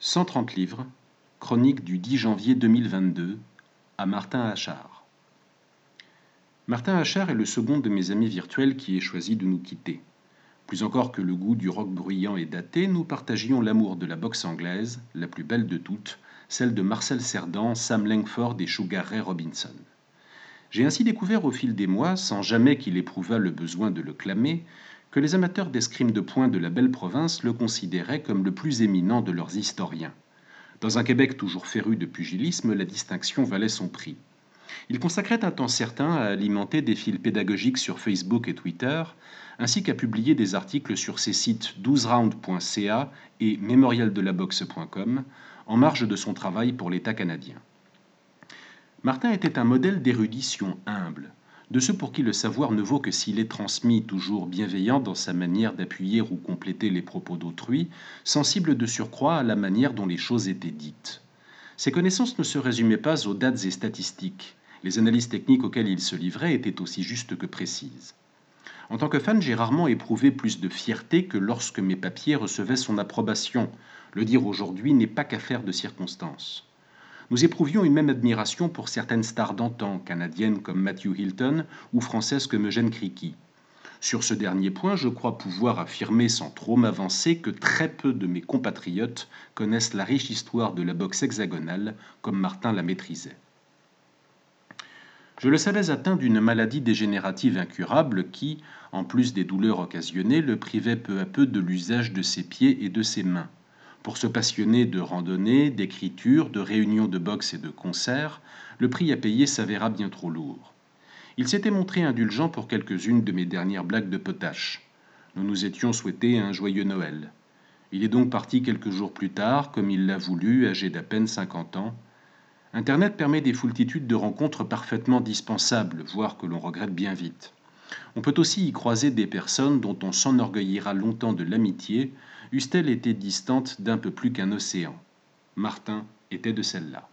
130 livres, chronique du 10 janvier 2022, à Martin Achard. Martin Achard est le second de mes amis virtuels qui ait choisi de nous quitter. Plus encore que le goût du rock bruyant et daté, nous partagions l'amour de la boxe anglaise, la plus belle de toutes, celle de Marcel Cerdan, Sam Langford et Sugar Ray Robinson. J'ai ainsi découvert au fil des mois, sans jamais qu'il éprouvât le besoin de le clamer, que les amateurs d'escrime de poing de la belle province le considéraient comme le plus éminent de leurs historiens. Dans un Québec toujours féru de pugilisme, la distinction valait son prix. Il consacrait un temps certain à alimenter des fils pédagogiques sur Facebook et Twitter, ainsi qu'à publier des articles sur ses sites 12round.ca et mémorialdelaboxe.com, en marge de son travail pour l'État canadien. Martin était un modèle d'érudition humble, de ceux pour qui le savoir ne vaut que s'il est transmis toujours bienveillant dans sa manière d'appuyer ou compléter les propos d'autrui, sensible de surcroît à la manière dont les choses étaient dites. Ses connaissances ne se résumaient pas aux dates et statistiques. Les analyses techniques auxquelles il se livrait étaient aussi justes que précises. En tant que fan, j'ai rarement éprouvé plus de fierté que lorsque mes papiers recevaient son approbation. Le dire aujourd'hui n'est pas qu'affaire de circonstances nous éprouvions une même admiration pour certaines stars d'antan, canadiennes comme Matthew Hilton ou françaises comme Eugène Criqui. Sur ce dernier point, je crois pouvoir affirmer sans trop m'avancer que très peu de mes compatriotes connaissent la riche histoire de la boxe hexagonale comme Martin la maîtrisait. Je le savais atteint d'une maladie dégénérative incurable qui, en plus des douleurs occasionnées, le privait peu à peu de l'usage de ses pieds et de ses mains. Pour se passionner de randonnée, d'écriture, de réunions de boxe et de concerts, le prix à payer s'avéra bien trop lourd. Il s'était montré indulgent pour quelques-unes de mes dernières blagues de potache. Nous nous étions souhaités un joyeux Noël. Il est donc parti quelques jours plus tard, comme il l'a voulu, âgé d'à peine 50 ans. Internet permet des foultitudes de rencontres parfaitement dispensables, voire que l'on regrette bien vite. On peut aussi y croiser des personnes dont on s'enorgueillira longtemps de l'amitié, eussent-elles été distantes d'un peu plus qu'un océan. Martin était de celle-là.